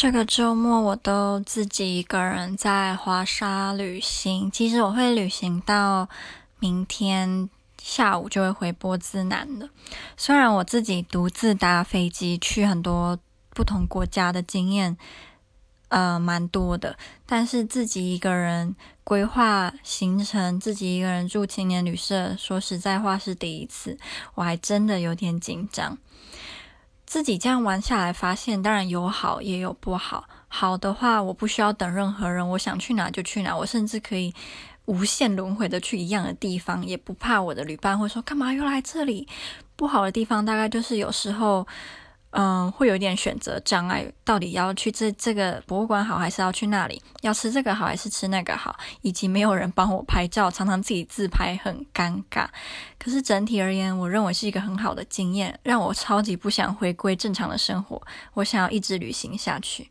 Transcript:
这个周末我都自己一个人在华沙旅行。其实我会旅行到明天下午就会回波兹南了。虽然我自己独自搭飞机去很多不同国家的经验，呃，蛮多的，但是自己一个人规划行程，自己一个人住青年旅社，说实在话是第一次，我还真的有点紧张。自己这样玩下来，发现当然有好也有不好。好的话，我不需要等任何人，我想去哪就去哪，我甚至可以无限轮回的去一样的地方，也不怕我的旅伴会说干嘛又来这里。不好的地方大概就是有时候。嗯，会有一点选择障碍，到底要去这这个博物馆好，还是要去那里？要吃这个好，还是吃那个好？以及没有人帮我拍照，常常自己自拍很尴尬。可是整体而言，我认为是一个很好的经验，让我超级不想回归正常的生活。我想要一直旅行下去。